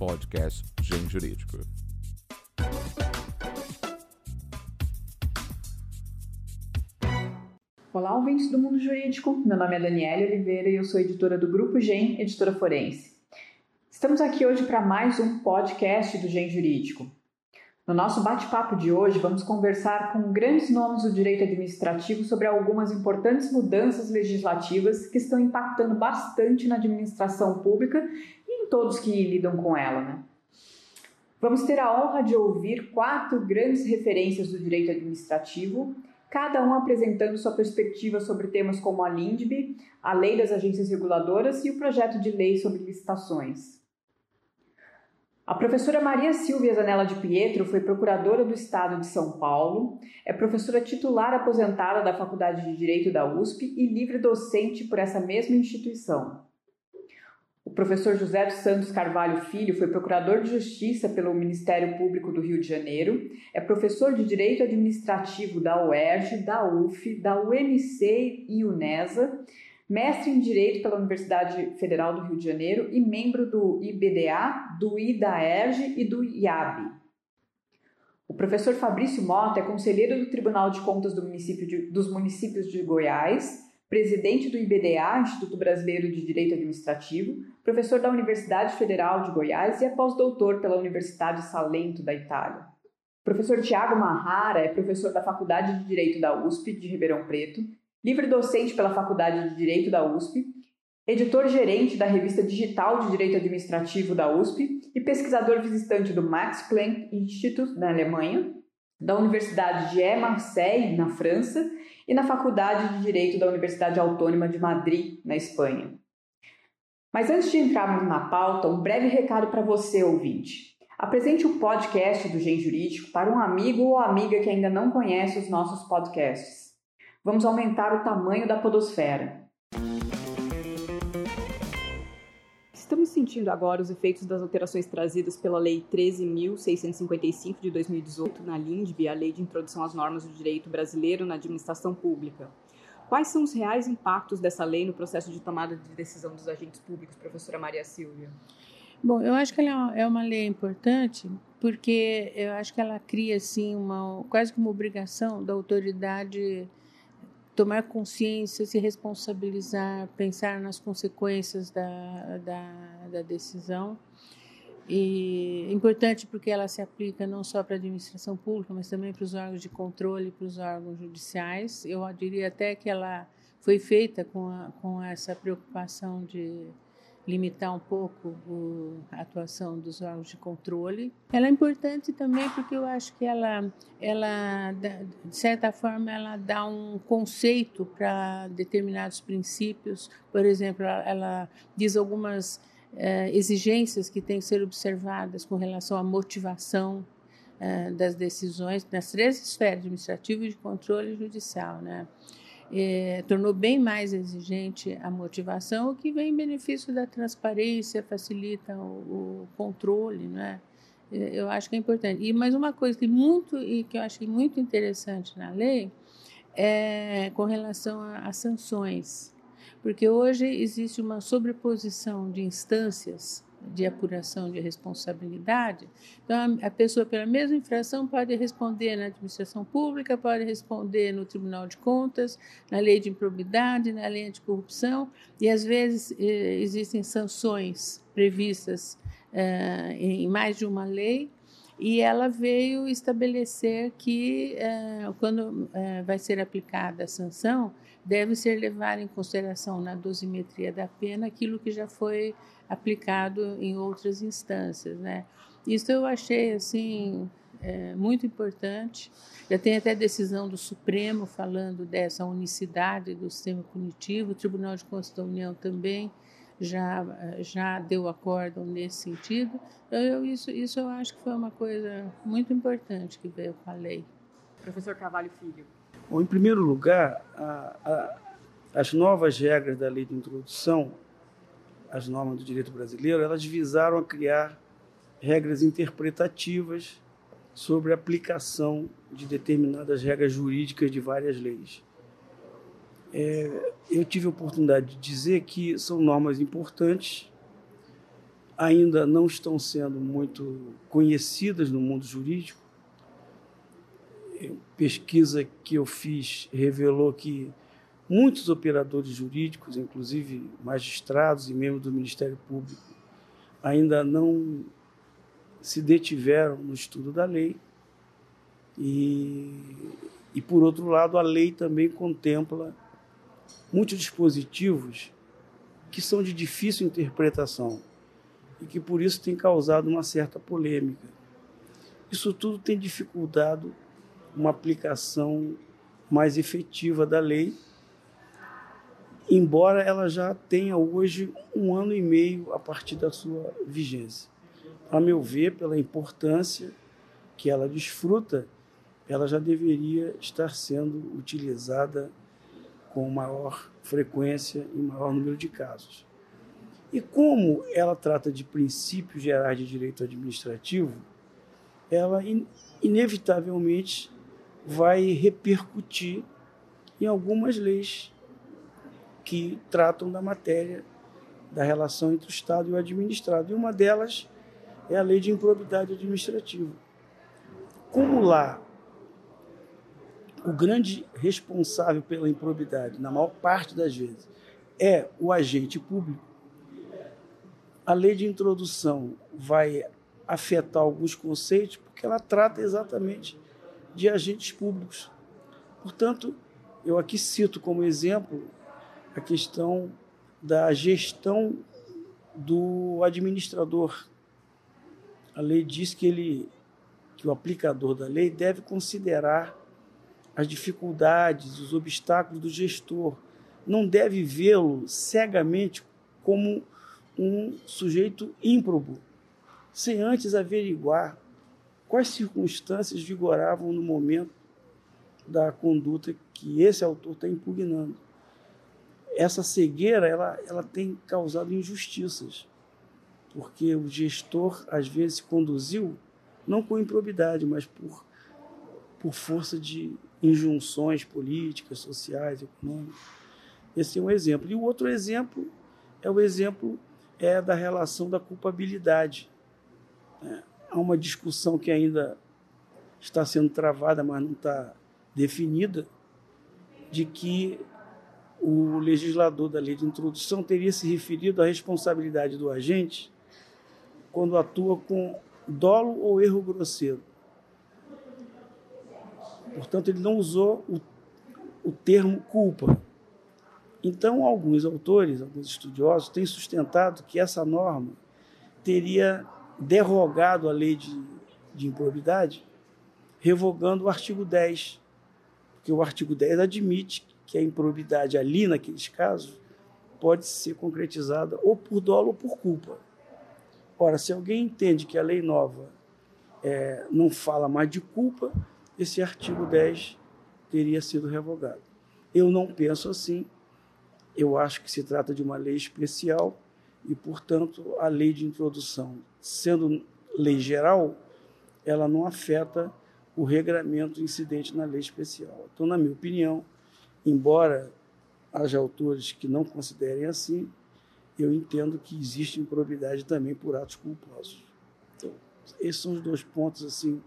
podcast Gen Jurídico. Olá, ouvintes do mundo jurídico. Meu nome é Daniela Oliveira e eu sou editora do Grupo Gen, editora forense. Estamos aqui hoje para mais um podcast do Gen Jurídico. No nosso bate-papo de hoje, vamos conversar com grandes nomes do direito administrativo sobre algumas importantes mudanças legislativas que estão impactando bastante na administração pública todos que lidam com ela. Né? Vamos ter a honra de ouvir quatro grandes referências do direito administrativo, cada um apresentando sua perspectiva sobre temas como a LINDB, a Lei das Agências Reguladoras e o projeto de lei sobre licitações. A professora Maria Silvia Zanella de Pietro foi procuradora do Estado de São Paulo, é professora titular aposentada da Faculdade de Direito da USP e livre docente por essa mesma instituição. O professor José dos Santos Carvalho Filho foi procurador de Justiça pelo Ministério Público do Rio de Janeiro, é professor de Direito Administrativo da UERJ, da UF, da UNC e UNESA mestre em Direito pela Universidade Federal do Rio de Janeiro e membro do IBDA, do IDAERJ e do IAB. O professor Fabrício Mota é conselheiro do Tribunal de Contas do município de, dos Municípios de Goiás, presidente do IBDA, Instituto Brasileiro de Direito Administrativo, professor da Universidade Federal de Goiás e é pós-doutor pela Universidade Salento da Itália. O professor Tiago Marrara é professor da Faculdade de Direito da USP de Ribeirão Preto livre docente pela Faculdade de Direito da USP, editor-gerente da revista digital de Direito Administrativo da USP e pesquisador visitante do Max Planck Institute na Alemanha, da Universidade de Aix-Marseille, na França, e na Faculdade de Direito da Universidade Autônoma de Madrid, na Espanha. Mas antes de entrarmos na pauta, um breve recado para você, ouvinte. Apresente o podcast do Gen Jurídico para um amigo ou amiga que ainda não conhece os nossos podcasts. Vamos aumentar o tamanho da podosfera. Sentindo agora os efeitos das alterações trazidas pela Lei 13.655 de 2018 na LINDB, a Lei de Introdução às Normas do Direito Brasileiro na Administração Pública. Quais são os reais impactos dessa lei no processo de tomada de decisão dos agentes públicos, professora Maria Silvia? Bom, eu acho que ela é uma lei importante porque eu acho que ela cria assim uma quase que uma obrigação da autoridade tomar consciência, se responsabilizar, pensar nas consequências da, da, da decisão. E é importante porque ela se aplica não só para a administração pública, mas também para os órgãos de controle, para os órgãos judiciais. Eu diria até que ela foi feita com, a, com essa preocupação de limitar um pouco a atuação dos órgãos de controle. Ela é importante também porque eu acho que ela, ela de certa forma, ela dá um conceito para determinados princípios. Por exemplo, ela diz algumas eh, exigências que têm que ser observadas com relação à motivação eh, das decisões nas três esferas, administrativo, de controle e judicial, né? É, tornou bem mais exigente a motivação, o que vem em benefício da transparência, facilita o, o controle, né? Eu acho que é importante. E mais uma coisa que muito e que eu achei muito interessante na lei é com relação às sanções, porque hoje existe uma sobreposição de instâncias de apuração de responsabilidade. Então, a pessoa, pela mesma infração, pode responder na administração pública, pode responder no Tribunal de Contas, na lei de improbidade, na lei anticorrupção, e às vezes existem sanções previstas eh, em mais de uma lei. E ela veio estabelecer que, eh, quando vai ser aplicada a sanção, deve ser levada em consideração na dosimetria da pena aquilo que já foi aplicado em outras instâncias, né? Isso eu achei assim é, muito importante. Já tem até decisão do Supremo falando dessa unicidade do sistema punitivo. O Tribunal de Contas da União também já já deu acórdão nesse sentido. Então, eu, isso isso eu acho que foi uma coisa muito importante que veio com a lei. Professor Carvalho Filho. Bom, em primeiro lugar, a, a, as novas regras da lei de introdução as normas do direito brasileiro, elas visaram a criar regras interpretativas sobre a aplicação de determinadas regras jurídicas de várias leis. É, eu tive a oportunidade de dizer que são normas importantes, ainda não estão sendo muito conhecidas no mundo jurídico. Pesquisa que eu fiz revelou que muitos operadores jurídicos, inclusive magistrados e membros do Ministério Público, ainda não se detiveram no estudo da lei. E, e por outro lado, a lei também contempla muitos dispositivos que são de difícil interpretação e que por isso tem causado uma certa polêmica. Isso tudo tem dificultado uma aplicação mais efetiva da lei, embora ela já tenha hoje um ano e meio a partir da sua vigência. A meu ver, pela importância que ela desfruta, ela já deveria estar sendo utilizada com maior frequência e maior número de casos. E como ela trata de princípios gerais de direito administrativo, ela in inevitavelmente vai repercutir em algumas leis que tratam da matéria da relação entre o Estado e o administrado. E uma delas é a lei de improbidade administrativa. Como lá o grande responsável pela improbidade, na maior parte das vezes, é o agente público, a lei de introdução vai afetar alguns conceitos porque ela trata exatamente de agentes públicos. Portanto, eu aqui cito como exemplo a questão da gestão do administrador. A lei diz que ele que o aplicador da lei deve considerar as dificuldades, os obstáculos do gestor. Não deve vê-lo cegamente como um sujeito ímprobo, sem antes averiguar quais circunstâncias vigoravam no momento da conduta que esse autor está impugnando. Essa cegueira ela, ela tem causado injustiças, porque o gestor às vezes conduziu não com improbidade, mas por, por força de injunções políticas, sociais, econômicas. Esse é um exemplo. E o outro exemplo é o exemplo é da relação da culpabilidade. É, há uma discussão que ainda está sendo travada, mas não está definida, de que o legislador da lei de introdução teria se referido à responsabilidade do agente quando atua com dolo ou erro grosseiro. Portanto, ele não usou o, o termo culpa. Então, alguns autores, alguns estudiosos, têm sustentado que essa norma teria derrogado a lei de, de improbidade, revogando o artigo 10, porque o artigo 10 admite que a improbidade ali, naqueles casos, pode ser concretizada ou por dolo ou por culpa. Ora, se alguém entende que a lei nova é, não fala mais de culpa, esse artigo 10 teria sido revogado. Eu não penso assim. Eu acho que se trata de uma lei especial e, portanto, a lei de introdução, sendo lei geral, ela não afeta o regramento incidente na lei especial. Então, na minha opinião, embora haja autores que não considerem assim, eu entendo que existe improbidade também por atos culposos. Então, esses são os dois pontos assim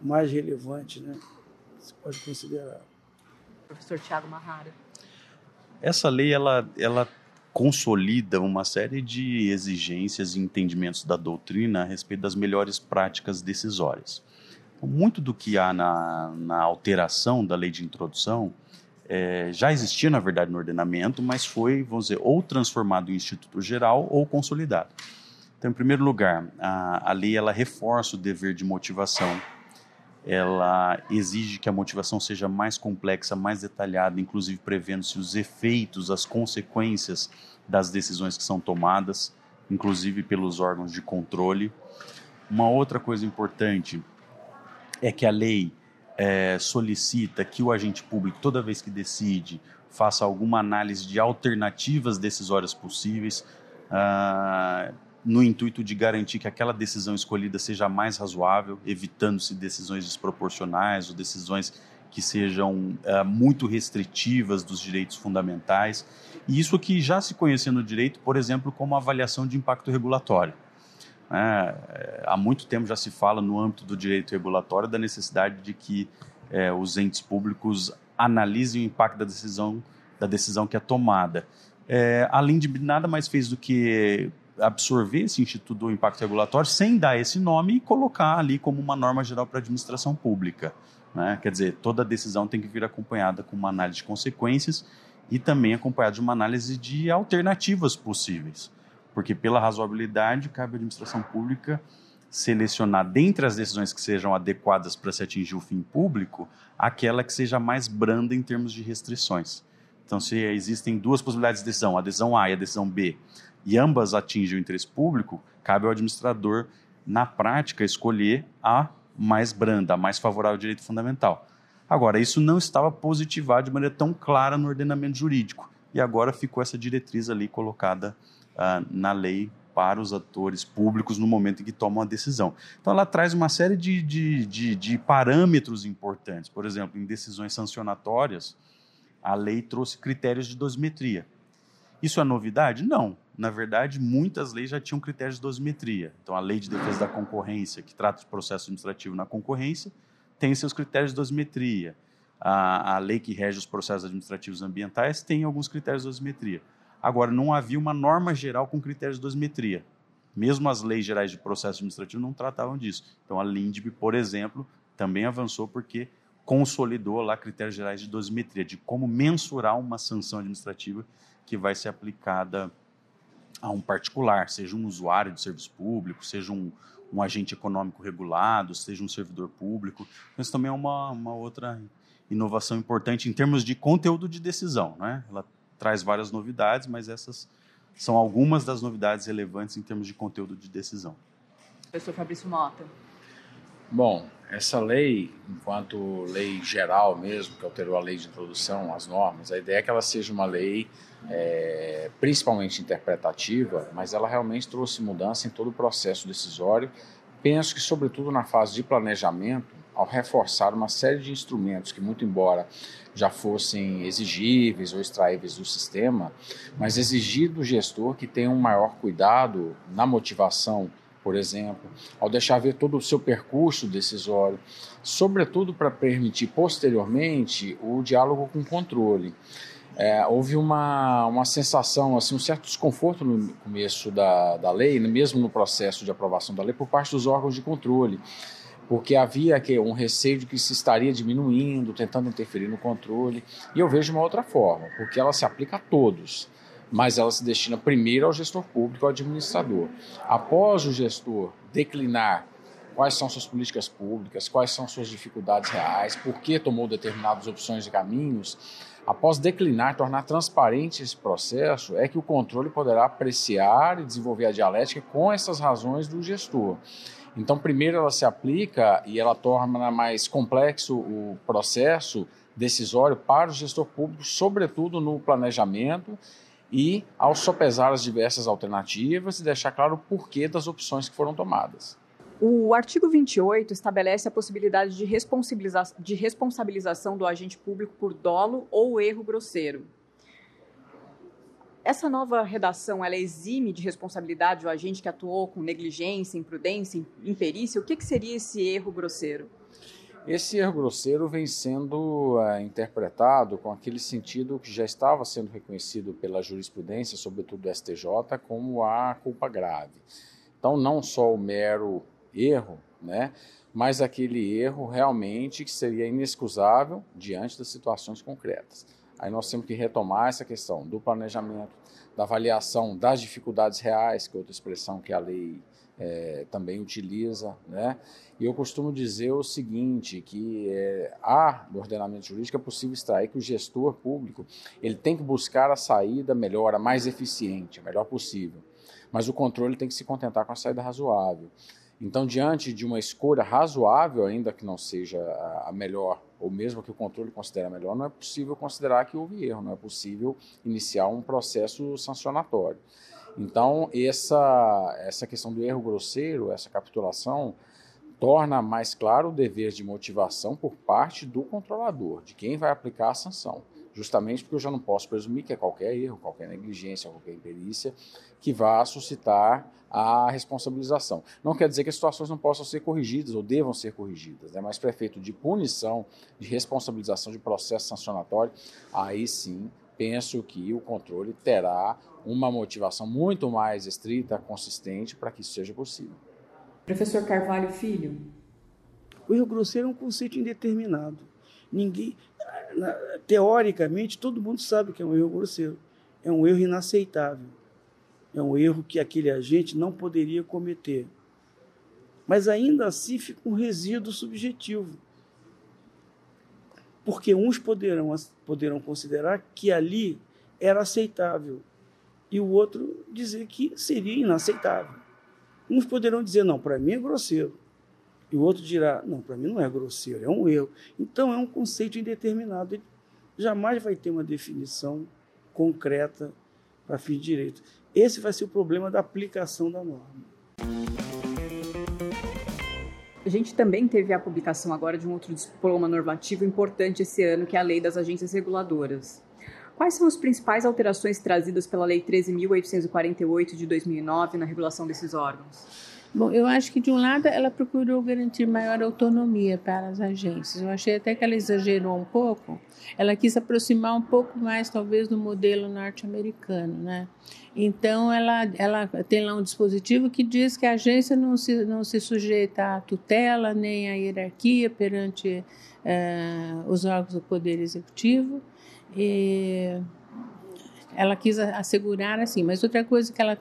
mais relevantes, né? Você pode considerar. Professor Tiago Marrara. Essa lei ela ela consolida uma série de exigências e entendimentos da doutrina a respeito das melhores práticas decisórias. Então, muito do que há na, na alteração da lei de introdução é, já existia, na verdade, no ordenamento, mas foi, vamos dizer, ou transformado em Instituto Geral ou consolidado. Então, em primeiro lugar, a, a lei ela reforça o dever de motivação, ela exige que a motivação seja mais complexa, mais detalhada, inclusive prevendo-se os efeitos, as consequências das decisões que são tomadas, inclusive pelos órgãos de controle. Uma outra coisa importante é que a lei é, solicita que o agente público, toda vez que decide, faça alguma análise de alternativas decisórias possíveis, ah, no intuito de garantir que aquela decisão escolhida seja mais razoável, evitando-se decisões desproporcionais ou decisões que sejam ah, muito restritivas dos direitos fundamentais. E isso que já se conhecia no direito, por exemplo, como avaliação de impacto regulatório. É, há muito tempo já se fala no âmbito do direito regulatório da necessidade de que é, os entes públicos analisem o impacto da decisão, da decisão que é tomada. É, LINDB nada mais fez do que absorver esse Instituto do Impacto Regulatório sem dar esse nome e colocar ali como uma norma geral para a administração pública. Né? Quer dizer, toda decisão tem que vir acompanhada com uma análise de consequências e também acompanhada de uma análise de alternativas possíveis. Porque, pela razoabilidade, cabe à administração pública selecionar, dentre as decisões que sejam adequadas para se atingir o fim público, aquela que seja mais branda em termos de restrições. Então, se existem duas possibilidades de decisão, a decisão A e a decisão B, e ambas atingem o interesse público, cabe ao administrador, na prática, escolher a mais branda, a mais favorável ao direito fundamental. Agora, isso não estava positivado de maneira tão clara no ordenamento jurídico, e agora ficou essa diretriz ali colocada uh, na lei para os atores públicos no momento em que tomam a decisão. Então, ela traz uma série de, de, de, de parâmetros importantes. Por exemplo, em decisões sancionatórias, a lei trouxe critérios de dosimetria. Isso é novidade? Não. Na verdade, muitas leis já tinham critérios de dosimetria. Então, a Lei de Defesa da Concorrência, que trata de processo administrativo na concorrência, tem seus critérios de dosimetria. A, a lei que rege os processos administrativos ambientais tem alguns critérios de dosimetria. Agora, não havia uma norma geral com critérios de dosimetria. Mesmo as leis gerais de processo administrativo não tratavam disso. Então, a LINDB, por exemplo, também avançou porque consolidou lá critérios gerais de dosimetria, de como mensurar uma sanção administrativa que vai ser aplicada a um particular, seja um usuário de serviço público, seja um, um agente econômico regulado, seja um servidor público. Isso também é uma, uma outra inovação importante em termos de conteúdo de decisão. Né? Ela traz várias novidades, mas essas são algumas das novidades relevantes em termos de conteúdo de decisão. Professor Fabrício Mota. Bom, essa lei, enquanto lei geral mesmo, que alterou a lei de introdução, as normas, a ideia é que ela seja uma lei é, principalmente interpretativa, mas ela realmente trouxe mudança em todo o processo decisório. Penso que, sobretudo na fase de planejamento, ao reforçar uma série de instrumentos que, muito embora já fossem exigíveis ou extraíveis do sistema, mas exigir do gestor que tenha um maior cuidado na motivação, por exemplo, ao deixar ver todo o seu percurso decisório, sobretudo para permitir posteriormente o diálogo com o controle. É, houve uma, uma sensação, assim, um certo desconforto no começo da, da lei, mesmo no processo de aprovação da lei, por parte dos órgãos de controle porque havia que um receio de que se estaria diminuindo, tentando interferir no controle. E eu vejo uma outra forma, porque ela se aplica a todos, mas ela se destina primeiro ao gestor público, ao administrador. Após o gestor declinar quais são suas políticas públicas, quais são suas dificuldades reais, por que tomou determinadas opções e caminhos, após declinar, tornar transparente esse processo, é que o controle poderá apreciar e desenvolver a dialética com essas razões do gestor. Então, primeiro ela se aplica e ela torna mais complexo o processo decisório para o gestor público, sobretudo no planejamento e ao sopesar as diversas alternativas e deixar claro o porquê das opções que foram tomadas. O artigo 28 estabelece a possibilidade de, responsabiliza de responsabilização do agente público por dolo ou erro grosseiro. Essa nova redação, ela exime de responsabilidade o agente que atuou com negligência, imprudência, imperícia? O que, que seria esse erro grosseiro? Esse erro grosseiro vem sendo é, interpretado com aquele sentido que já estava sendo reconhecido pela jurisprudência, sobretudo do STJ, como a culpa grave. Então, não só o mero erro, né, mas aquele erro realmente que seria inexcusável diante das situações concretas. Aí nós temos que retomar essa questão do planejamento, da avaliação das dificuldades reais, que é outra expressão que a lei é, também utiliza, né? E eu costumo dizer o seguinte, que é, há no ordenamento jurídico é possível extrair que o gestor público ele tem que buscar a saída melhor, a mais eficiente, a melhor possível. Mas o controle tem que se contentar com a saída razoável. Então, diante de uma escolha razoável, ainda que não seja a melhor, ou mesmo que o controle considere a melhor, não é possível considerar que houve erro, não é possível iniciar um processo sancionatório. Então, essa, essa questão do erro grosseiro, essa capitulação, torna mais claro o dever de motivação por parte do controlador, de quem vai aplicar a sanção. justamente porque eu já não posso presumir que é qualquer erro, qualquer negligência, qualquer imperícia que vá suscitar a responsabilização. Não quer dizer que as situações não possam ser corrigidas ou devam ser corrigidas, né? mas prefeito de punição, de responsabilização de processo sancionatório, aí sim penso que o controle terá uma motivação muito mais estrita, consistente, para que isso seja possível. Professor Carvalho Filho. O erro grosseiro é um conceito indeterminado. Ninguém, teoricamente, todo mundo sabe que é um erro grosseiro. É um erro inaceitável. É um erro que aquele agente não poderia cometer. Mas ainda assim fica um resíduo subjetivo. Porque uns poderão, poderão considerar que ali era aceitável e o outro dizer que seria inaceitável. Uns poderão dizer, não, para mim é grosseiro. E o outro dirá, não, para mim não é grosseiro, é um erro. Então é um conceito indeterminado. Ele jamais vai ter uma definição concreta para fim de direito. Esse vai ser o problema da aplicação da norma. A gente também teve a publicação agora de um outro diploma normativo importante esse ano, que é a Lei das Agências Reguladoras. Quais são as principais alterações trazidas pela Lei 13.848 de 2009 na regulação desses órgãos? Bom, eu acho que de um lado ela procurou garantir maior autonomia para as agências. Eu achei até que ela exagerou um pouco. Ela quis aproximar um pouco mais, talvez, do modelo norte-americano, né? Então, ela, ela tem lá um dispositivo que diz que a agência não se, não se sujeita à tutela nem à hierarquia perante uh, os órgãos do Poder Executivo. E ela quis assegurar assim. Mas outra coisa que ela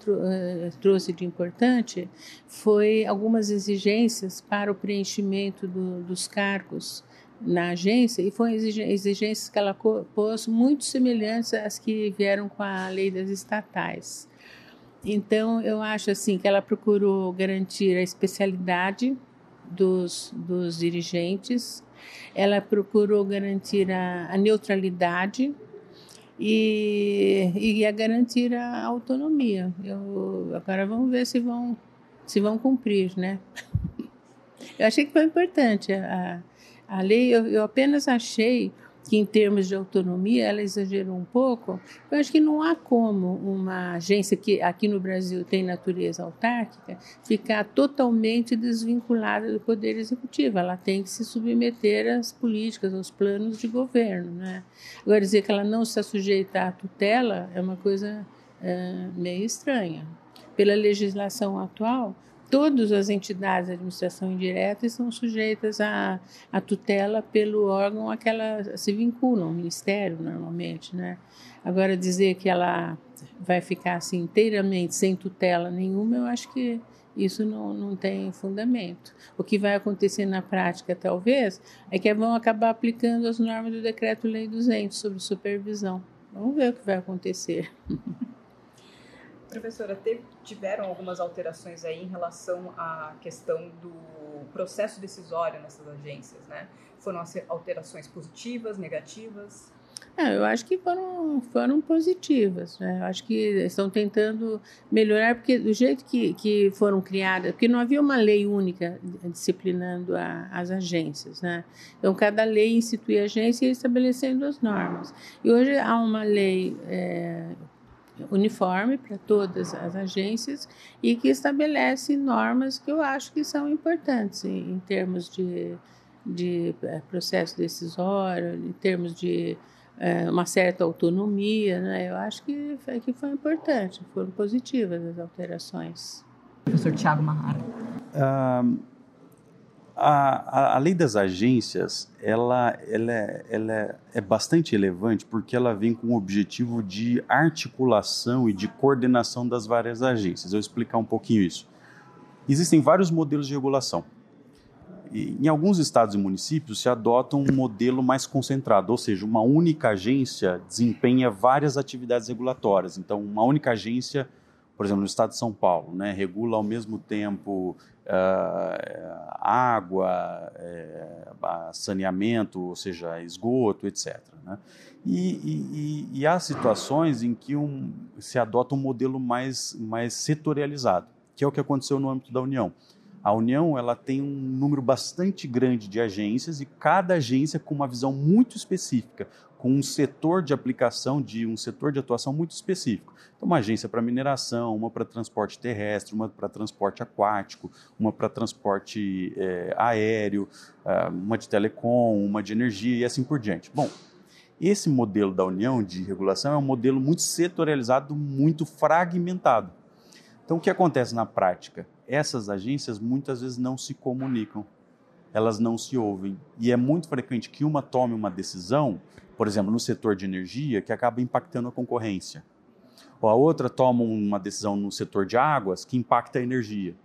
trouxe de importante foi algumas exigências para o preenchimento do, dos cargos na agência e foram exigências que ela pôs muito semelhantes às que vieram com a lei das estatais. Então, eu acho assim que ela procurou garantir a especialidade dos, dos dirigentes, ela procurou garantir a, a neutralidade e, e a garantir a autonomia. Eu, agora vamos ver se vão, se vão cumprir, né? Eu achei que foi importante a, a lei, eu, eu apenas achei que em termos de autonomia ela exagerou um pouco. Eu acho que não há como uma agência que aqui no Brasil tem natureza autárquica ficar totalmente desvinculada do poder executivo. Ela tem que se submeter às políticas, aos planos de governo, né? Agora dizer que ela não está sujeita à tutela é uma coisa é, meio estranha. Pela legislação atual, todas as entidades de administração indireta estão sujeitas à, à tutela pelo órgão a que elas se vinculam, o ministério normalmente, né? Agora dizer que ela vai ficar assim inteiramente sem tutela nenhuma, eu acho que isso não, não tem fundamento. O que vai acontecer na prática, talvez, é que vão acabar aplicando as normas do Decreto-Lei 200 sobre supervisão. Vamos ver o que vai acontecer. Professora, teve, tiveram algumas alterações aí em relação à questão do processo decisório nessas agências, né? Foram alterações positivas, negativas? É, eu acho que foram, foram positivas. Né? Eu acho que estão tentando melhorar, porque do jeito que, que foram criadas, porque não havia uma lei única disciplinando a, as agências. Né? Então, cada lei institui a agência estabelecendo as normas. E hoje há uma lei é, uniforme para todas as agências e que estabelece normas que eu acho que são importantes em, em termos de, de é, processo decisório, em termos de é, uma certa autonomia. Né? Eu acho que, que foi importante, foram positivas as alterações. Professor Tiago Mahara. A, a, a, lei das agências ela, ela, é, ela é, é bastante relevante porque ela vem com o objetivo de articulação e de coordenação das várias agências. Eu vou explicar um pouquinho isso. Existem vários modelos de regulação. E, em alguns estados e municípios se adota um modelo mais concentrado, ou seja, uma única agência desempenha várias atividades regulatórias. Então, uma única agência por exemplo, no estado de São Paulo, né, regula ao mesmo tempo uh, água, uh, saneamento, ou seja, esgoto, etc. Né? E, e, e, há situações em que um, se adota um modelo mais, mais setorializado, que é o que aconteceu no âmbito da União. A União ela tem um número bastante grande de agências e cada agência com uma visão muito específica, com um setor de aplicação, de um setor de atuação muito específico. Então, uma agência para mineração, uma para transporte terrestre, uma para transporte aquático, uma para transporte é, aéreo, ah, uma de telecom, uma de energia e assim por diante. Bom, esse modelo da União de regulação é um modelo muito setorializado, muito fragmentado. Então, o que acontece na prática? Essas agências muitas vezes não se comunicam, elas não se ouvem. E é muito frequente que uma tome uma decisão, por exemplo, no setor de energia, que acaba impactando a concorrência. Ou a outra toma uma decisão no setor de águas, que impacta a energia.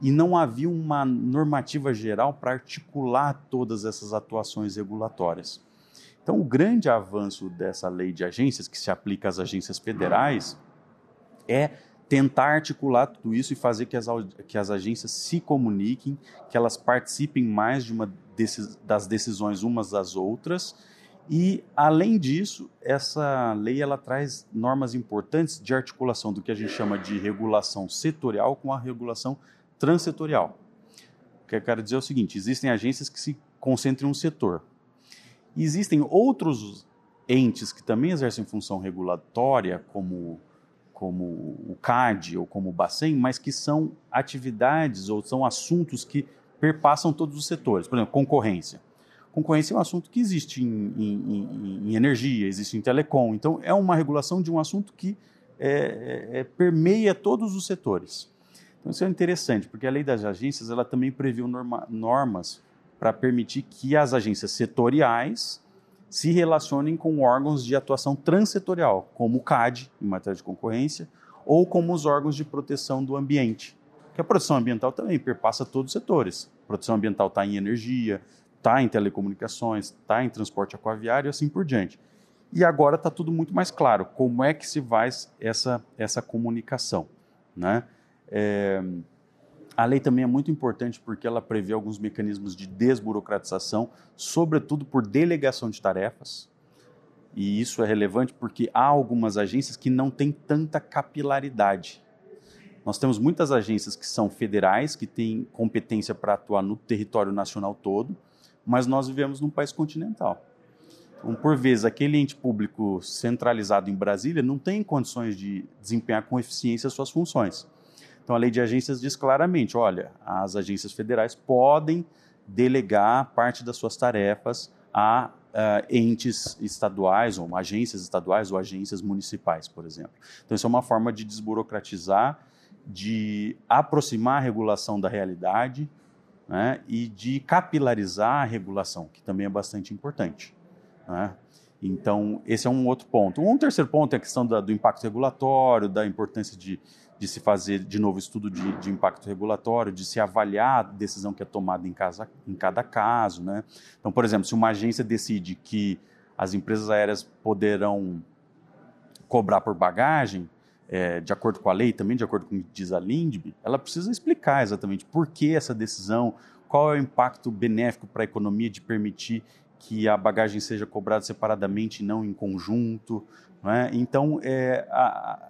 E não havia uma normativa geral para articular todas essas atuações regulatórias. Então, o grande avanço dessa lei de agências, que se aplica às agências federais, é tentar articular tudo isso e fazer que as, que as agências se comuniquem, que elas participem mais de uma das decisões umas das outras. E, além disso, essa lei ela traz normas importantes de articulação do que a gente chama de regulação setorial com a regulação transsetorial. O que eu quero dizer é o seguinte: existem agências que se concentram em um setor, existem outros entes que também exercem função regulatória, como, como o CAD ou como o Bacen, mas que são atividades ou são assuntos que perpassam todos os setores. Por exemplo, concorrência. Concorrência é um assunto que existe em, em, em energia, existe em telecom. Então, é uma regulação de um assunto que é, é, é permeia todos os setores. Então, isso é interessante, porque a lei das agências ela também previu norma, normas para permitir que as agências setoriais se relacionem com órgãos de atuação transsetorial, como o CAD, em matéria de concorrência, ou como os órgãos de proteção do ambiente. Que a proteção ambiental também perpassa todos os setores. A proteção ambiental está em energia, está em telecomunicações, está em transporte aquaviário e assim por diante. E agora está tudo muito mais claro como é que se faz essa, essa comunicação. Né? É, a lei também é muito importante porque ela prevê alguns mecanismos de desburocratização, sobretudo por delegação de tarefas. E isso é relevante porque há algumas agências que não têm tanta capilaridade. Nós temos muitas agências que são federais, que têm competência para atuar no território nacional todo, mas nós vivemos num país continental. Então, por vezes, aquele ente público centralizado em Brasília não tem condições de desempenhar com eficiência suas funções. Então, a lei de agências diz claramente: olha, as agências federais podem delegar parte das suas tarefas a uh, entes estaduais, ou agências estaduais ou agências municipais, por exemplo. Então, isso é uma forma de desburocratizar, de aproximar a regulação da realidade né, e de capilarizar a regulação, que também é bastante importante. Né? Então, esse é um outro ponto. Um terceiro ponto é a questão da, do impacto regulatório, da importância de de se fazer de novo estudo de, de, impacto regulatório, de se avaliar a decisão que é tomada em, casa, em cada caso. Né? Então, por exemplo, se uma agência decide que as empresas aéreas poderão cobrar por bagagem, é, de acordo com a lei, também de acordo com o que diz a LINDB, ela precisa explicar exatamente por que essa decisão, qual é o impacto benéfico para a economia de permitir que a bagagem seja cobrada separadamente e não em conjunto, é? Então, é,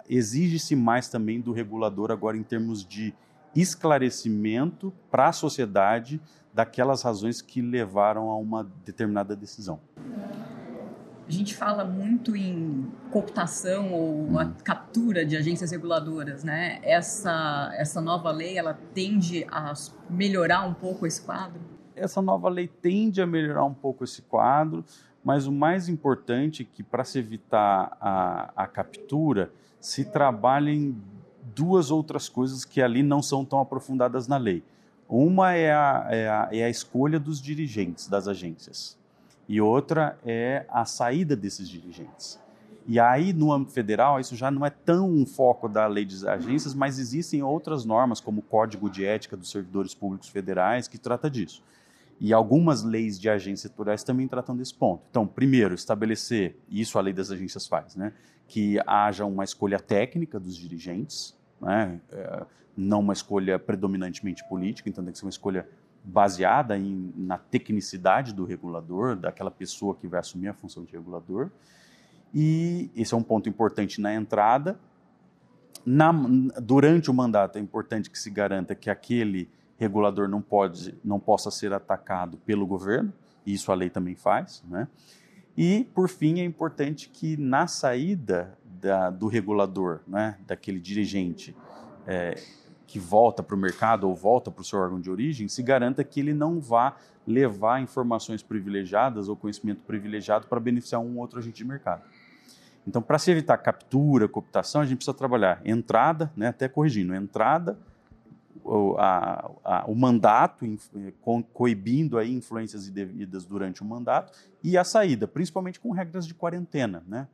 exige-se mais também do regulador agora em termos de esclarecimento para a sociedade daquelas razões que levaram a uma determinada decisão. A gente fala muito em cooptação ou a captura de agências reguladoras, né? Essa, essa nova lei, ela tende a melhorar um pouco esse quadro? Essa nova lei tende a melhorar um pouco esse quadro, mas o mais importante é que, para se evitar a, a captura, se trabalhem duas outras coisas que ali não são tão aprofundadas na lei. Uma é a, é a, é a escolha dos dirigentes das agências e outra é a saída desses dirigentes. E aí, no âmbito federal, isso já não é tão um foco da lei de agências, mas existem outras normas, como o Código de Ética dos Servidores Públicos Federais, que trata disso. E algumas leis de agências setoriais também tratam desse ponto. Então, primeiro, estabelecer, e isso a lei das agências faz, né, que haja uma escolha técnica dos dirigentes, né, é, não uma escolha predominantemente política, então tem que ser uma escolha baseada em, na tecnicidade do regulador, daquela pessoa que vai assumir a função de regulador. E esse é um ponto importante na entrada. Na, durante o mandato, é importante que se garanta que aquele regulador não pode, não possa ser atacado pelo governo, e isso a lei também faz, né? E, por fim, é importante que na saída da, do regulador, né, daquele dirigente é, que volta para o mercado ou volta para o seu órgão de origem, se garanta que ele não vá levar informações privilegiadas ou conhecimento privilegiado para beneficiar um outro agente de mercado. Então, para se evitar captura, cooptação, a gente precisa trabalhar entrada, né, até corrigindo, entrada, o, a, a, o mandato, co coibindo aí influências indevidas durante o mandato, e a saída, principalmente com regras de quarentena. Né?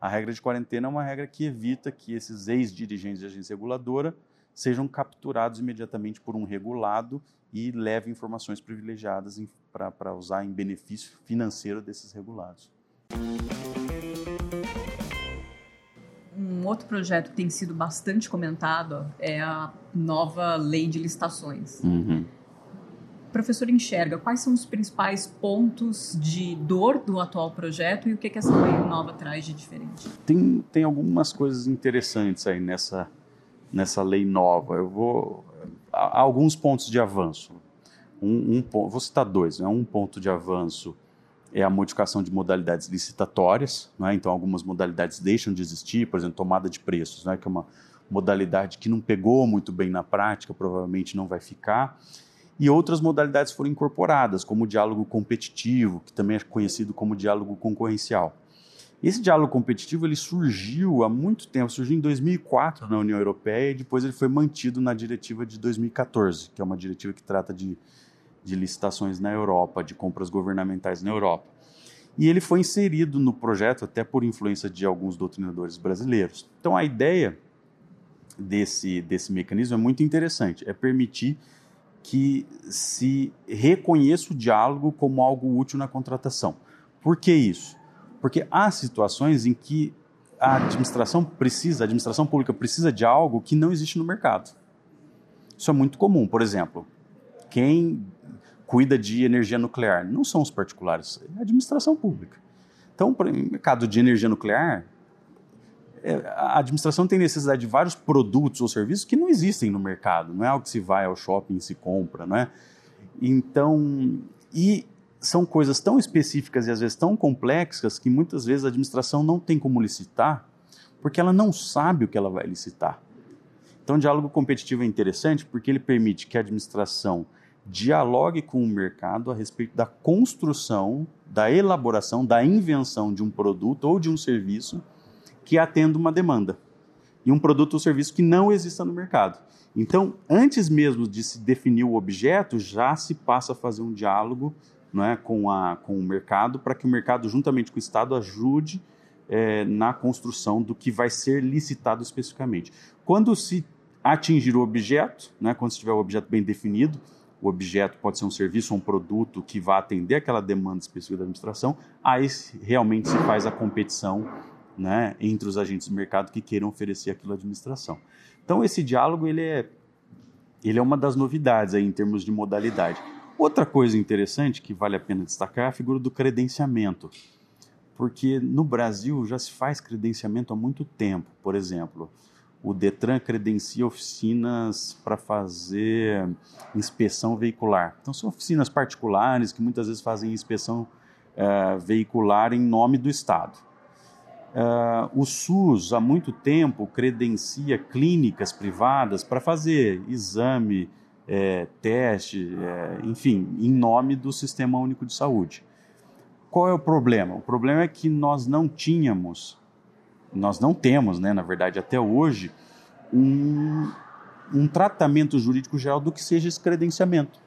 A regra de quarentena é uma regra que evita que esses ex-dirigentes de agência reguladora sejam capturados imediatamente por um regulado e levem informações privilegiadas para usar em benefício financeiro desses regulados. Um outro projeto que tem sido bastante comentado é a nova lei de licitações. Uhum. O professor enxerga quais são os principais pontos de dor do atual projeto e o que, que essa lei nova traz de diferente? Tem, tem algumas coisas interessantes aí nessa, nessa lei nova. Eu vou. Há alguns pontos de avanço. Um, um, vou citar dois. Né? Um ponto de avanço é a modificação de modalidades licitatórias, é? então algumas modalidades deixam de existir, por exemplo, tomada de preços, é? que é uma modalidade que não pegou muito bem na prática, provavelmente não vai ficar, e outras modalidades foram incorporadas, como o diálogo competitivo, que também é conhecido como diálogo concorrencial. Esse diálogo competitivo ele surgiu há muito tempo, surgiu em 2004 na União Europeia e depois ele foi mantido na diretiva de 2014, que é uma diretiva que trata de de licitações na Europa, de compras governamentais na Europa. E ele foi inserido no projeto até por influência de alguns doutrinadores brasileiros. Então a ideia desse, desse mecanismo é muito interessante, é permitir que se reconheça o diálogo como algo útil na contratação. Por que isso? Porque há situações em que a administração precisa, a administração pública precisa de algo que não existe no mercado. Isso é muito comum. Por exemplo, quem cuida de energia nuclear. Não são os particulares, é a administração pública. Então, para o mercado de energia nuclear, é, a administração tem necessidade de vários produtos ou serviços que não existem no mercado. Não é algo que se vai ao shopping e se compra, não é? Então, e são coisas tão específicas e às vezes tão complexas que muitas vezes a administração não tem como licitar, porque ela não sabe o que ela vai licitar. Então, o diálogo competitivo é interessante porque ele permite que a administração dialogue com o mercado a respeito da construção, da elaboração, da invenção de um produto ou de um serviço que atenda uma demanda. E um produto ou serviço que não exista no mercado. Então, antes mesmo de se definir o objeto, já se passa a fazer um diálogo não é, com, a, com o mercado, para que o mercado, juntamente com o Estado, ajude é, na construção do que vai ser licitado especificamente. Quando se atingir o objeto, né, quando se tiver o objeto bem definido, o objeto pode ser um serviço ou um produto que vá atender aquela demanda específica da administração, aí realmente se faz a competição né, entre os agentes do mercado que queiram oferecer aquilo à administração. Então esse diálogo ele é, ele é uma das novidades aí em termos de modalidade. Outra coisa interessante que vale a pena destacar é a figura do credenciamento, porque no Brasil já se faz credenciamento há muito tempo. Por exemplo, o Detran credencia oficinas para fazer inspeção veicular. Então, são oficinas particulares que muitas vezes fazem inspeção uh, veicular em nome do Estado. Uh, o SUS, há muito tempo, credencia clínicas privadas para fazer exame, é, teste, é, enfim, em nome do Sistema Único de Saúde. Qual é o problema? O problema é que nós não tínhamos nós não temos, né, na verdade, até hoje, um, um tratamento jurídico geral do que seja esse credenciamento.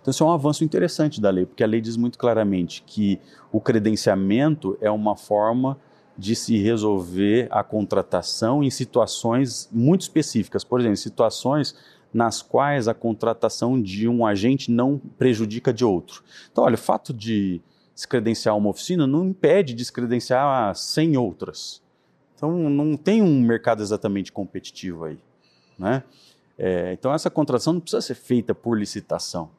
Então, isso é um avanço interessante da lei, porque a lei diz muito claramente que o credenciamento é uma forma de se resolver a contratação em situações muito específicas. Por exemplo, situações nas quais a contratação de um agente não prejudica de outro. Então, olha, o fato de descredenciar uma oficina não impede de descredenciar 100 outras. Então não tem um mercado exatamente competitivo aí. Né? É, então essa contratação não precisa ser feita por licitação.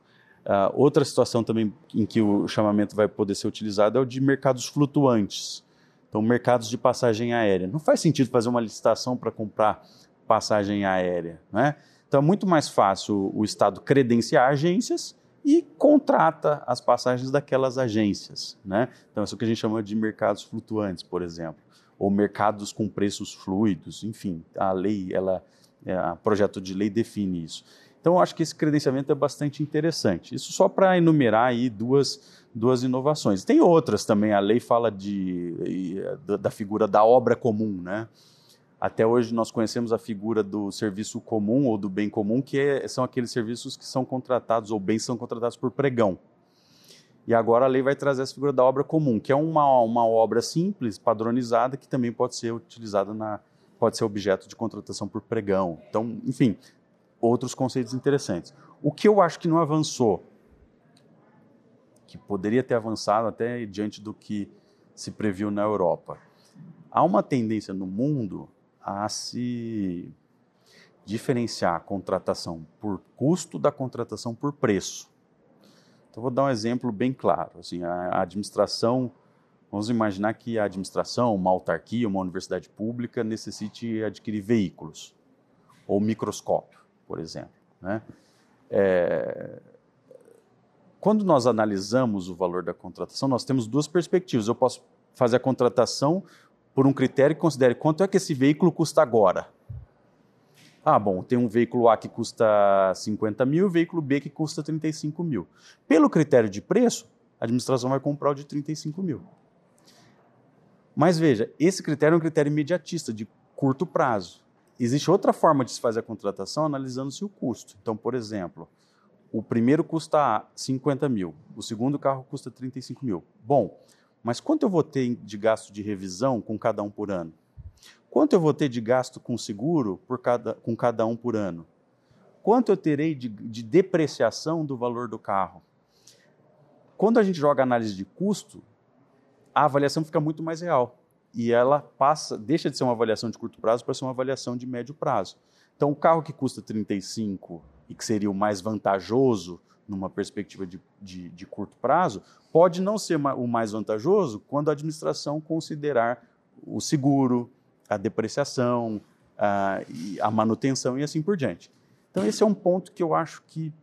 Uh, outra situação também em que o chamamento vai poder ser utilizado é o de mercados flutuantes. Então, mercados de passagem aérea. Não faz sentido fazer uma licitação para comprar passagem aérea. Né? Então, é muito mais fácil o Estado credenciar agências e contrata as passagens daquelas agências. Né? Então, isso é o que a gente chama de mercados flutuantes, por exemplo, ou mercados com preços fluidos, enfim, a lei, ela, é, o projeto de lei define isso. Então, eu acho que esse credenciamento é bastante interessante. Isso só para enumerar aí duas, duas inovações. Tem outras também, a lei fala de, da figura da obra comum, né? Até hoje nós conhecemos a figura do serviço comum ou do bem comum, que é, são aqueles serviços que são contratados ou bens são contratados por pregão. E agora a lei vai trazer essa figura da obra comum, que é uma, uma obra simples, padronizada, que também pode ser utilizada na pode ser objeto de contratação por pregão. Então, enfim, outros conceitos interessantes. O que eu acho que não avançou, que poderia ter avançado até diante do que se previu na Europa. Há uma tendência no mundo a se diferenciar a contratação por custo da contratação por preço. Então, vou dar um exemplo bem claro. Assim, a administração, vamos imaginar que a administração, uma autarquia, uma universidade pública necessite adquirir veículos ou microscópio, por exemplo. Né? É... Quando nós analisamos o valor da contratação, nós temos duas perspectivas. Eu posso fazer a contratação por um critério que considere quanto é que esse veículo custa agora. Ah, bom, tem um veículo A que custa 50 mil, veículo B que custa 35 mil. Pelo critério de preço, a administração vai comprar o de 35 mil. Mas veja, esse critério é um critério imediatista, de curto prazo. Existe outra forma de se fazer a contratação analisando-se o custo. Então, por exemplo, o primeiro custa 50 mil, o segundo carro custa 35 mil. Bom, mas quanto eu vou ter de gasto de revisão com cada um por ano? Quanto eu vou ter de gasto com seguro por cada, com cada um por ano? Quanto eu terei de, de depreciação do valor do carro? Quando a gente joga análise de custo, a avaliação fica muito mais real. E ela passa, deixa de ser uma avaliação de curto prazo para ser uma avaliação de médio prazo. Então, o carro que custa 35 e que seria o mais vantajoso numa perspectiva de, de, de curto prazo, pode não ser o mais vantajoso quando a administração considerar o seguro, a depreciação, a, a manutenção e assim por diante. Então, esse é um ponto que eu acho que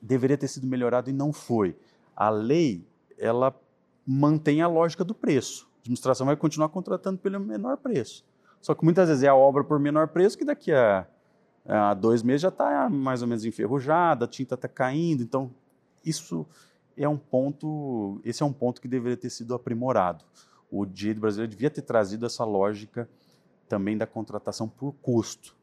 deveria ter sido melhorado e não foi. A lei, ela mantém a lógica do preço. A administração vai continuar contratando pelo menor preço. Só que muitas vezes é a obra por menor preço que daqui a há dois meses já está mais ou menos enferrujada, a tinta está caindo. Então, isso é um ponto, esse é um ponto que deveria ter sido aprimorado. O direito brasileiro devia ter trazido essa lógica também da contratação por custo.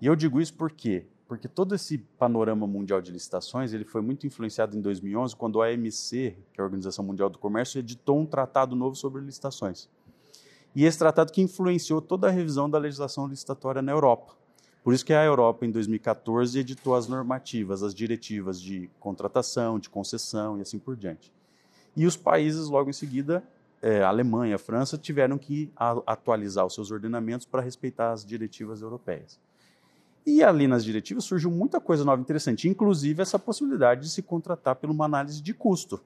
E eu digo isso por quê? Porque todo esse panorama mundial de licitações ele foi muito influenciado em 2011, quando a OMC, que é a Organização Mundial do Comércio, editou um tratado novo sobre licitações. E esse tratado que influenciou toda a revisão da legislação licitatória na Europa. Por isso que a Europa, em 2014, editou as normativas, as diretivas de contratação, de concessão e assim por diante. E os países, logo em seguida, é, a Alemanha, a França, tiveram que atualizar os seus ordenamentos para respeitar as diretivas europeias. E ali nas diretivas surgiu muita coisa nova interessante, inclusive essa possibilidade de se contratar por uma análise de custo,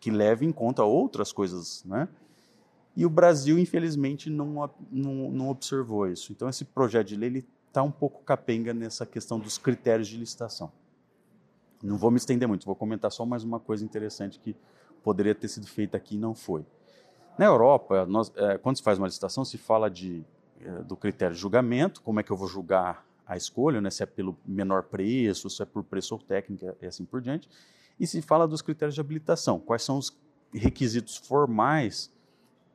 que leve em conta outras coisas, né? E o Brasil, infelizmente, não, não, não observou isso. Então, esse projeto de lei ele está um pouco capenga nessa questão dos critérios de licitação. Não vou me estender muito, vou comentar só mais uma coisa interessante que poderia ter sido feita aqui e não foi. Na Europa, nós, é, quando se faz uma licitação, se fala de, é, do critério de julgamento, como é que eu vou julgar a escolha, né, se é pelo menor preço, se é por preço ou técnica e assim por diante, e se fala dos critérios de habilitação, quais são os requisitos formais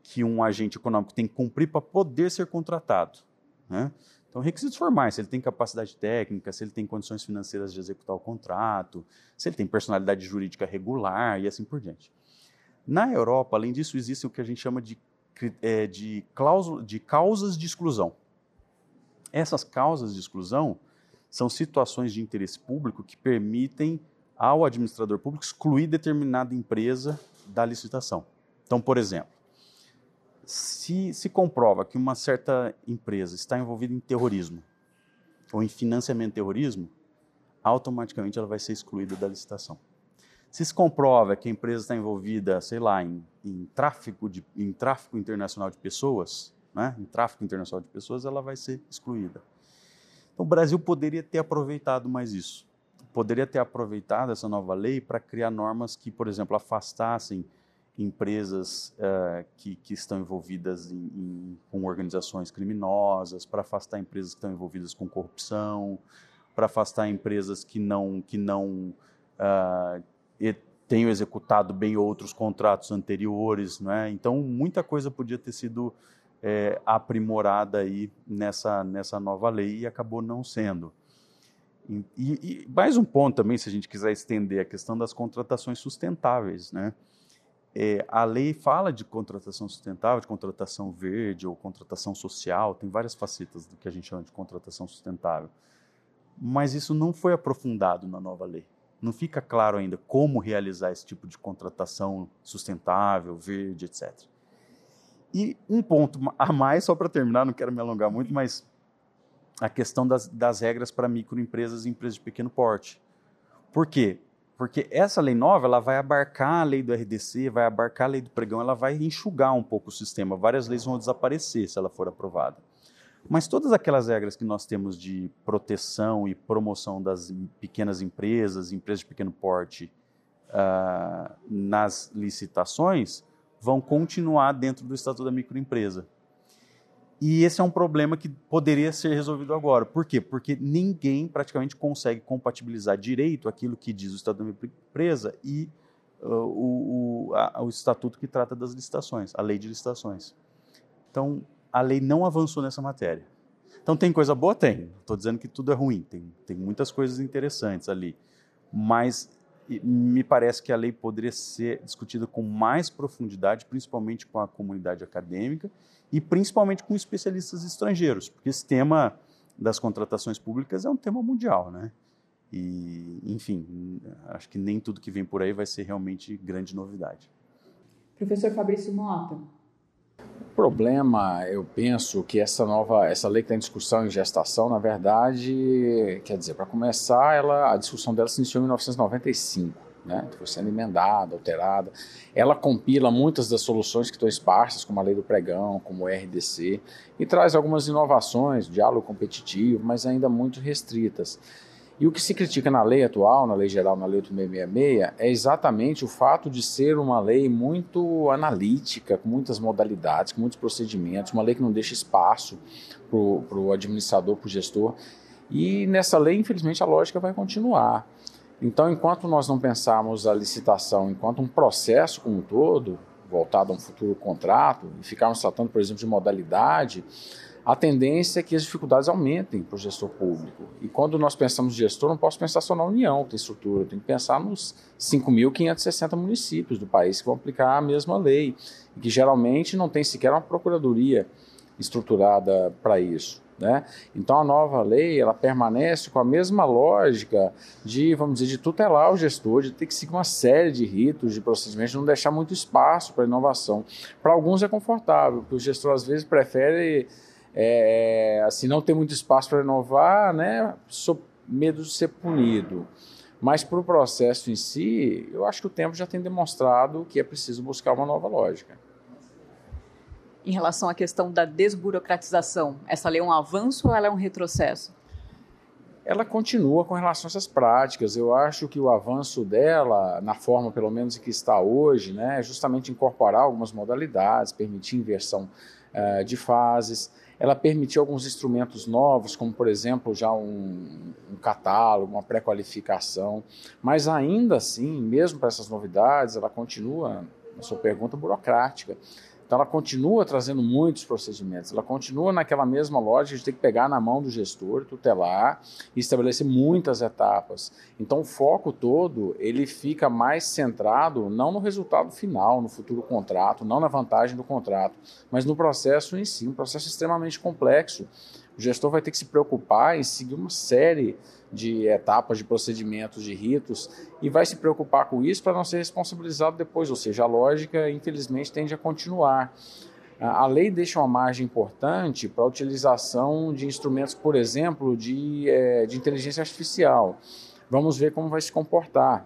que um agente econômico tem que cumprir para poder ser contratado. Né? Então, requisitos formais, se ele tem capacidade técnica, se ele tem condições financeiras de executar o contrato, se ele tem personalidade jurídica regular e assim por diante. Na Europa, além disso, existe o que a gente chama de, é, de, cláusula, de causas de exclusão. Essas causas de exclusão são situações de interesse público que permitem ao administrador público excluir determinada empresa da licitação. Então, por exemplo, se se comprova que uma certa empresa está envolvida em terrorismo ou em financiamento de terrorismo, automaticamente ela vai ser excluída da licitação. Se se comprova que a empresa está envolvida, sei lá, em, em tráfico, de, em tráfico internacional de pessoas, né, em tráfico internacional de pessoas, ela vai ser excluída. Então, o Brasil poderia ter aproveitado mais isso. poderia ter aproveitado essa nova lei para criar normas que, por exemplo, afastassem empresas uh, que, que, estão envolvidas em, em, com organizações criminosas, para afastar empresas que estão envolvidas com corrupção, para afastar empresas que não que não uh, tenham executado bem outros contratos anteriores, né? Então muita coisa podia ter sido é, aprimorada aí nessa nessa nova lei e acabou não sendo. E, e, mais um ponto também, se a gente quiser estender a questão das contratações sustentáveis, né? É, a lei fala de contratação sustentável, de contratação verde ou contratação social, tem várias facetas do que a gente chama de contratação sustentável. Mas isso não foi aprofundado na nova lei. Não fica claro ainda como realizar esse tipo de contratação sustentável, verde, etc. E um ponto a mais, só para terminar, não quero me alongar muito, mas a questão das, das regras para microempresas e empresas de pequeno porte. Por quê? Porque essa lei nova ela vai abarcar a lei do RDC, vai abarcar a lei do pregão, ela vai enxugar um pouco o sistema. Várias leis vão desaparecer se ela for aprovada. Mas todas aquelas regras que nós temos de proteção e promoção das pequenas empresas, empresas de pequeno porte, uh, nas licitações, vão continuar dentro do Estatuto da Microempresa. E esse é um problema que poderia ser resolvido agora. Por quê? Porque ninguém praticamente consegue compatibilizar direito aquilo que diz o Estatuto da Microempresa e uh, o, o, a, o Estatuto que trata das licitações, a Lei de Licitações. Então, a lei não avançou nessa matéria. Então, tem coisa boa? Tem. Estou dizendo que tudo é ruim. Tem, tem muitas coisas interessantes ali. Mas me parece que a lei poderia ser discutida com mais profundidade, principalmente com a comunidade acadêmica e principalmente com especialistas estrangeiros, porque esse tema das contratações públicas é um tema mundial, né? E, enfim, acho que nem tudo que vem por aí vai ser realmente grande novidade. Professor Fabrício Mota, o problema, eu penso que essa nova, essa lei que está em discussão em gestação, na verdade, quer dizer, para começar, ela, a discussão dela se iniciou em 1995, né? Foi sendo emendada, alterada. Ela compila muitas das soluções que estão esparsas, como a lei do pregão, como o RDC, e traz algumas inovações, diálogo competitivo, mas ainda muito restritas. E o que se critica na lei atual, na lei geral, na lei 8666, é exatamente o fato de ser uma lei muito analítica, com muitas modalidades, com muitos procedimentos, uma lei que não deixa espaço para o administrador, para o gestor. E nessa lei, infelizmente, a lógica vai continuar. Então, enquanto nós não pensarmos a licitação enquanto um processo como um todo, voltado a um futuro contrato, e ficarmos tratando, por exemplo, de modalidade, a tendência é que as dificuldades aumentem para o gestor público. E quando nós pensamos gestor, não posso pensar só na União, tem estrutura, tem que pensar nos 5.560 municípios do país que vão aplicar a mesma lei, e que geralmente não tem sequer uma procuradoria estruturada para isso. Né? Então a nova lei ela permanece com a mesma lógica de, vamos dizer, de tutelar o gestor, de ter que seguir uma série de ritos, de procedimentos, de não deixar muito espaço para inovação. Para alguns é confortável, porque o gestor às vezes prefere é, assim, não tem muito espaço para inovar, né? Sou medo de ser punido. Mas para o processo em si, eu acho que o tempo já tem demonstrado que é preciso buscar uma nova lógica. Em relação à questão da desburocratização, essa lei é um avanço ou ela é um retrocesso? Ela continua com relação a essas práticas. Eu acho que o avanço dela, na forma pelo menos em que está hoje, né, é justamente incorporar algumas modalidades, permitir inversão uh, de fases, ela permitiu alguns instrumentos novos, como por exemplo já um, um catálogo, uma pré-qualificação, mas ainda assim, mesmo para essas novidades, ela continua, na sua pergunta, burocrática. Então ela continua trazendo muitos procedimentos, ela continua naquela mesma lógica de ter que pegar na mão do gestor, tutelar e estabelecer muitas etapas. Então o foco todo ele fica mais centrado não no resultado final, no futuro contrato, não na vantagem do contrato, mas no processo em si, um processo extremamente complexo. O gestor vai ter que se preocupar em seguir uma série de etapas, de procedimentos, de ritos, e vai se preocupar com isso para não ser responsabilizado depois. Ou seja, a lógica, infelizmente, tende a continuar. A lei deixa uma margem importante para a utilização de instrumentos, por exemplo, de, é, de inteligência artificial. Vamos ver como vai se comportar.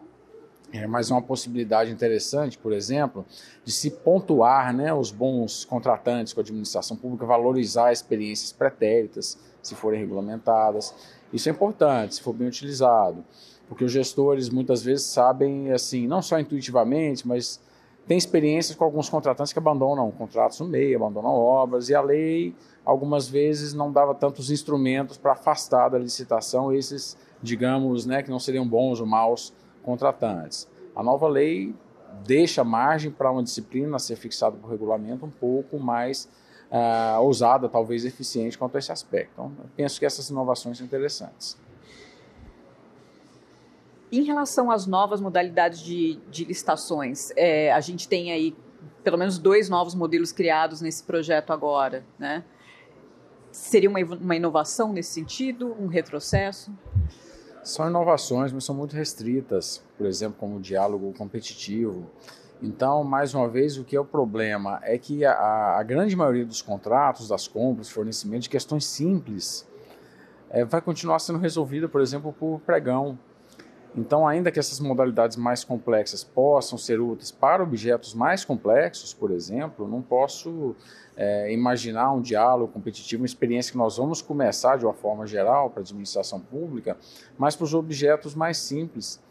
É uma possibilidade interessante, por exemplo, de se pontuar né, os bons contratantes com a administração pública, valorizar experiências pretéritas, se forem regulamentadas. Isso é importante, se for bem utilizado, porque os gestores muitas vezes sabem, assim, não só intuitivamente, mas tem experiências com alguns contratantes que abandonam contratos no meio, abandonam obras, e a lei, algumas vezes, não dava tantos instrumentos para afastar da licitação esses, digamos, né, que não seriam bons ou maus contratantes. A nova lei deixa margem para uma disciplina a ser fixada por regulamento um pouco mais uh, ousada, talvez eficiente quanto a esse aspecto. Então, penso que essas inovações são interessantes. Em relação às novas modalidades de, de licitações, é, a gente tem aí pelo menos dois novos modelos criados nesse projeto agora, né? Seria uma, uma inovação nesse sentido, um retrocesso? São inovações, mas são muito restritas, por exemplo, como o diálogo competitivo. Então, mais uma vez, o que é o problema é que a, a grande maioria dos contratos, das compras, fornecimento de questões simples, é, vai continuar sendo resolvida, por exemplo, por pregão. Então, ainda que essas modalidades mais complexas possam ser úteis para objetos mais complexos, por exemplo, não posso é, imaginar um diálogo competitivo, uma experiência que nós vamos começar de uma forma geral para a administração pública, mas para os objetos mais simples.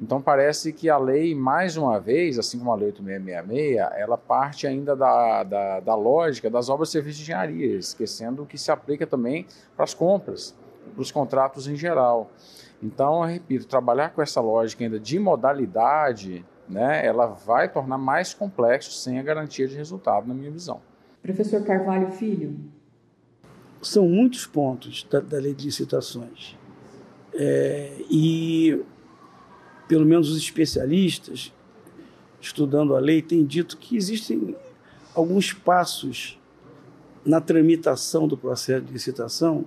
Então, parece que a lei, mais uma vez, assim como a Lei 8666, ela parte ainda da, da, da lógica das obras de serviço de engenharia, esquecendo que se aplica também para as compras, para os contratos em geral. Então, eu repito, trabalhar com essa lógica ainda de modalidade, né, ela vai tornar mais complexo sem a garantia de resultado, na minha visão. Professor Carvalho Filho. São muitos pontos da, da lei de licitações. É, e, pelo menos os especialistas, estudando a lei, têm dito que existem alguns passos na tramitação do processo de licitação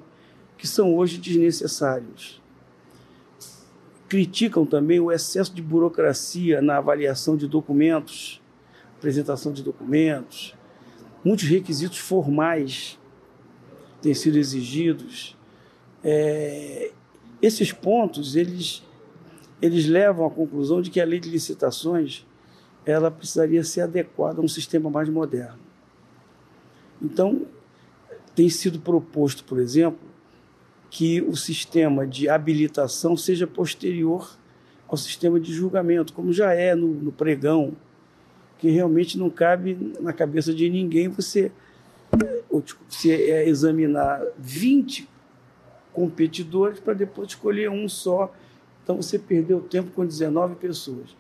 que são hoje desnecessários criticam também o excesso de burocracia na avaliação de documentos, apresentação de documentos. Muitos requisitos formais têm sido exigidos. É, esses pontos eles, eles levam à conclusão de que a lei de licitações ela precisaria ser adequada a um sistema mais moderno. Então, tem sido proposto, por exemplo, que o sistema de habilitação seja posterior ao sistema de julgamento, como já é no, no pregão, que realmente não cabe na cabeça de ninguém você, você é, examinar 20 competidores para depois escolher um só. Então você perdeu tempo com 19 pessoas.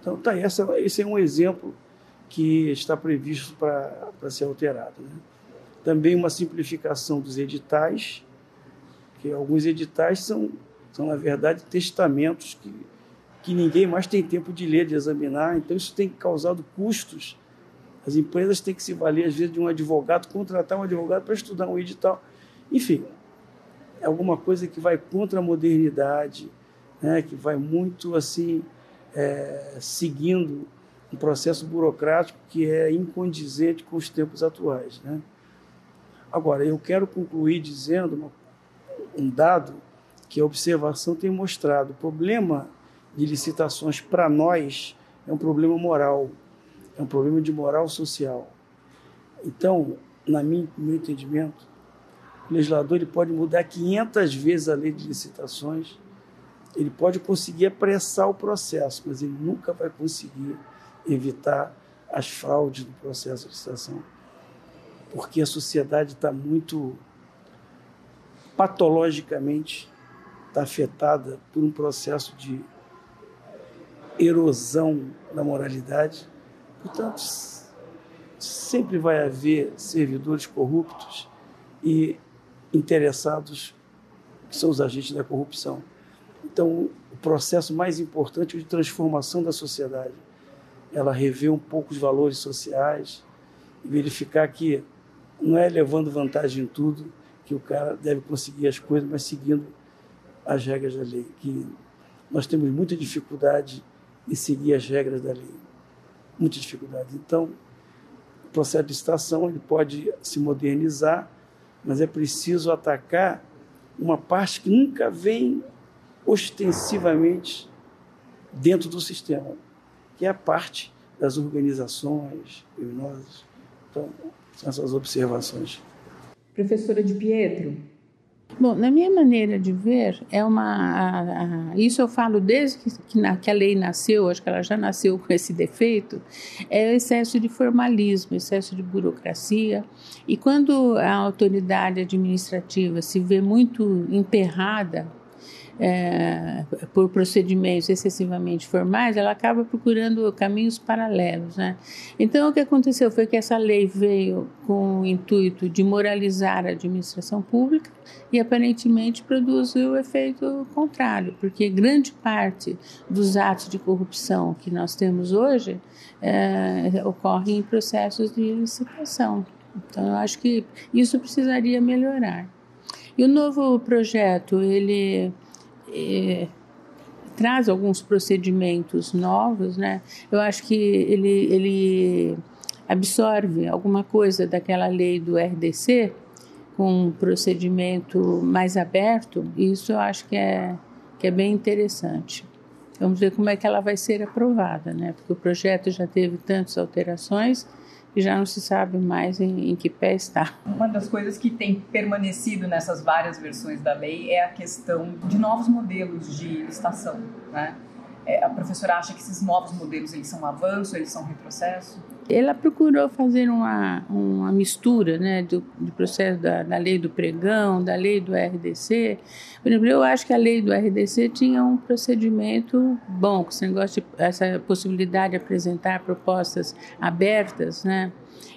Então tá, essa, esse é um exemplo que está previsto para ser alterado. Né? Também uma simplificação dos editais porque alguns editais são, são na verdade, testamentos que, que ninguém mais tem tempo de ler, de examinar, então isso tem causado custos. As empresas têm que se valer, às vezes, de um advogado, contratar um advogado para estudar um edital. Enfim, é alguma coisa que vai contra a modernidade, né, que vai muito assim, é, seguindo um processo burocrático que é incondizente com os tempos atuais. Né? Agora, eu quero concluir dizendo uma um dado que a observação tem mostrado. O problema de licitações para nós é um problema moral, é um problema de moral social. Então, na minha, no meu entendimento, o legislador ele pode mudar 500 vezes a lei de licitações, ele pode conseguir apressar o processo, mas ele nunca vai conseguir evitar as fraudes do processo de licitação, porque a sociedade está muito patologicamente está afetada por um processo de erosão da moralidade. Portanto, sempre vai haver servidores corruptos e interessados, que são os agentes da corrupção. Então, o processo mais importante é de transformação da sociedade. Ela rever um pouco os valores sociais e verificar que não é levando vantagem em tudo, que o cara deve conseguir as coisas, mas seguindo as regras da lei. Que nós temos muita dificuldade em seguir as regras da lei, muita dificuldade. Então, o processo de licitação ele pode se modernizar, mas é preciso atacar uma parte que nunca vem ostensivamente dentro do sistema, que é a parte das organizações criminosas. Então, são essas observações. Professora de Pietro, Bom, na minha maneira de ver, é uma. A, a, isso eu falo desde que, que, na, que, a lei nasceu, acho que ela já nasceu com esse defeito, é o excesso de formalismo, excesso de burocracia. E quando a autoridade administrativa se vê muito emperrada é, por procedimentos excessivamente formais, ela acaba procurando caminhos paralelos. Né? Então, o que aconteceu foi que essa lei veio com o intuito de moralizar a administração pública e aparentemente produz o efeito contrário, porque grande parte dos atos de corrupção que nós temos hoje é, ocorrem em processos de licitação. Então, eu acho que isso precisaria melhorar. E o novo projeto, ele é, traz alguns procedimentos novos, né? Eu acho que ele, ele absorve alguma coisa daquela lei do RDC com um procedimento mais aberto, e isso eu acho que é, que é bem interessante. Vamos ver como é que ela vai ser aprovada, né? Porque o projeto já teve tantas alterações e já não se sabe mais em, em, que pé está. Uma das coisas que tem permanecido nessas várias versões da lei é a questão de novos modelos de licitação, né? É, a professora acha que esses novos modelos eles são um avanço, eles são um retrocesso? Ela procurou fazer uma, uma mistura né, do, do processo da, da lei do pregão, da lei do RDC. Por exemplo, eu acho que a lei do RDC tinha um procedimento bom, com esse essa possibilidade de apresentar propostas abertas, né?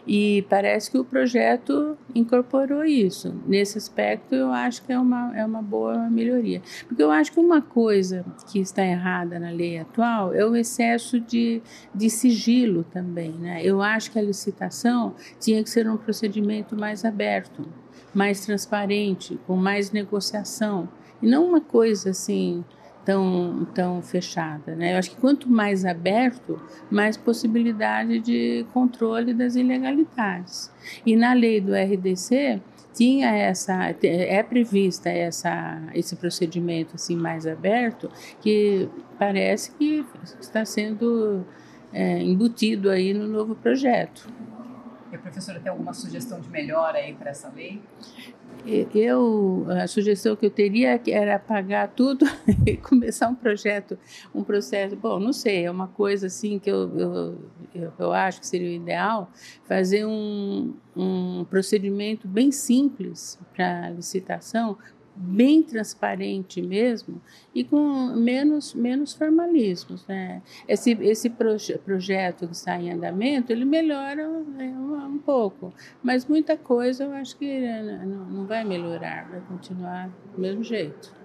E parece que o projeto incorporou isso. Nesse aspecto, eu acho que é uma, é uma boa melhoria. Porque eu acho que uma coisa que está errada na lei atual é o excesso de, de sigilo também. Né? Eu acho que a licitação tinha que ser um procedimento mais aberto, mais transparente, com mais negociação. E não uma coisa assim tão, tão fechada. Né? Eu acho que quanto mais aberto, mais possibilidade de controle das ilegalidades. E na lei do RDC tinha essa é prevista essa esse procedimento assim mais aberto que parece que está sendo é, embutido aí no novo projeto. E a professora tem alguma sugestão de melhora aí para essa lei? Eu, a sugestão que eu teria era apagar tudo e começar um projeto, um processo. Bom, não sei, é uma coisa assim que eu, eu, eu, eu acho que seria o ideal, fazer um, um procedimento bem simples para licitação, bem transparente mesmo e com menos menos formalismos né esse esse proje projeto que está em andamento ele melhora né, um, um, pouco mas muita coisa eu acho que né, não, não vai melhorar vai continuar do mesmo jeito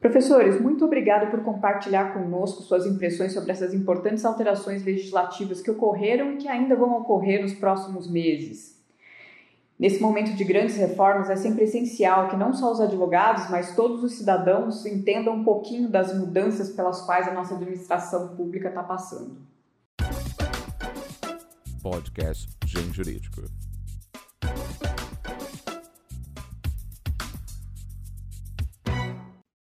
Professores, muito obrigado por compartilhar conosco suas impressões sobre essas importantes alterações legislativas que ocorreram e que ainda vão ocorrer nos próximos meses. Nesse momento de grandes reformas, é sempre essencial que não só os advogados, mas todos os cidadãos entendam um pouquinho das mudanças pelas quais a nossa administração pública está passando. Podcast Gen Jurídico.